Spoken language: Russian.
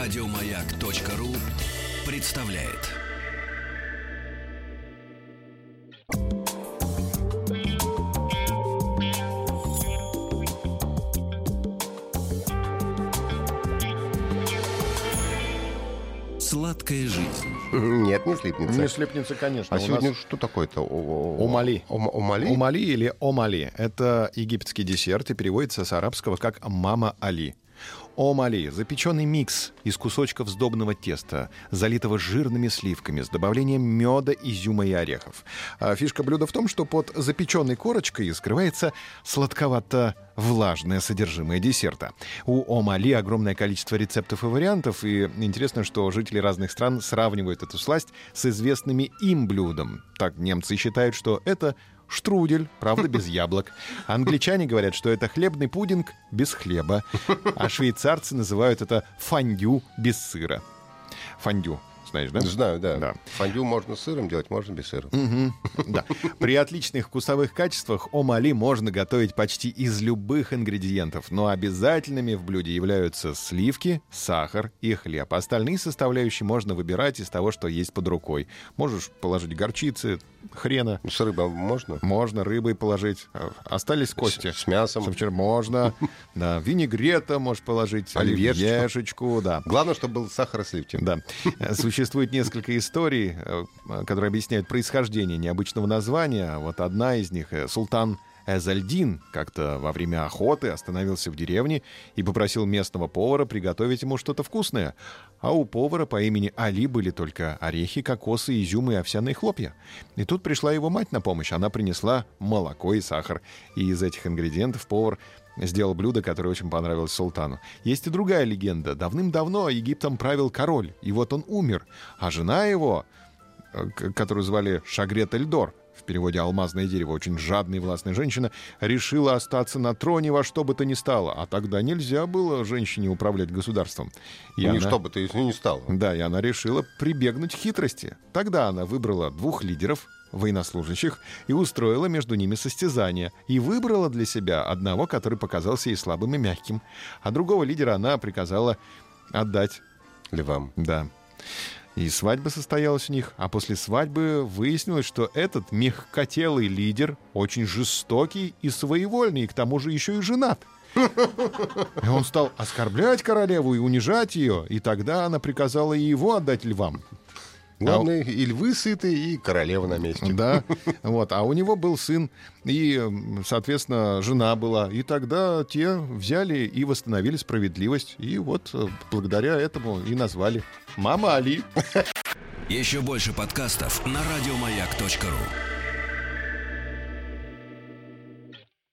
Радиомаяк.ру представляет. Сладкая жизнь. Нет, не слипнется. Не слепница, конечно. А У сегодня нас что такое-то? О- Омали. Ом- Омали? Омали или омали – это египетский десерт и переводится с арабского как «мама Али». Омали – запеченный микс из кусочков сдобного теста, залитого жирными сливками с добавлением меда, изюма и орехов. А фишка блюда в том, что под запеченной корочкой скрывается сладковато-влажное содержимое десерта. У Омали огромное количество рецептов и вариантов, и интересно, что жители разных стран сравнивают эту сласть с известными им блюдом. Так немцы считают, что это штрудель, правда, без яблок. Англичане говорят, что это хлебный пудинг без хлеба. А швейцарцы называют это фондю без сыра. Фондю, знаешь, да? Знаю, да. Да. Фондю можно с сыром делать, можно без сыра. Да. При отличных вкусовых качествах омали можно готовить почти из любых ингредиентов, но обязательными в блюде являются сливки, сахар и хлеб. Остальные составляющие можно выбирать из того, что есть под рукой. Можешь положить горчицы, хрена, С рыбой можно? можно рыбой положить. А, Остались кости. С, с мясом. Собственно, можно. Да, винегрета можешь положить, Оливьешечку. оливьешечку, да. Главное, чтобы был сахар и сливки. Да. Существует несколько историй, э, которые объясняют происхождение необычного названия. Вот одна из них э, Султан Эзальдин как-то во время охоты остановился в деревне и попросил местного повара приготовить ему что-то вкусное. А у повара по имени Али были только орехи, кокосы, изюм и овсяные хлопья. И тут пришла его мать на помощь. Она принесла молоко и сахар. И из этих ингредиентов повар сделал блюдо, которое очень понравилось султану. Есть и другая легенда. Давным-давно Египтом правил король, и вот он умер. А жена его, э, которую звали Шагрет Эльдор, в переводе «алмазное дерево», очень жадная и властная женщина, решила остаться на троне во что бы то ни стало. А тогда нельзя было женщине управлять государством. И Ну, она- что бы ты если не стало. да, и она решила прибегнуть к хитрости. Тогда она выбрала двух лидеров, военнослужащих, и устроила между ними состязание. И выбрала для себя одного, который показался ей слабым и мягким. А другого лидера она приказала отдать. Львам. Да. И свадьба состоялась у них, а после свадьбы выяснилось, что этот мягкотелый лидер очень жестокий и своевольный, и к тому же еще и женат. И он стал оскорблять королеву и унижать ее, и тогда она приказала его отдать львам. Главное, и львы сыты, и королева на месте. Да, вот. А у него был сын, и, соответственно, жена была. И тогда те взяли и восстановили справедливость. И вот э, благодаря этому и назвали «Мама Али». Еще больше подкастов на радиомаяк.ру.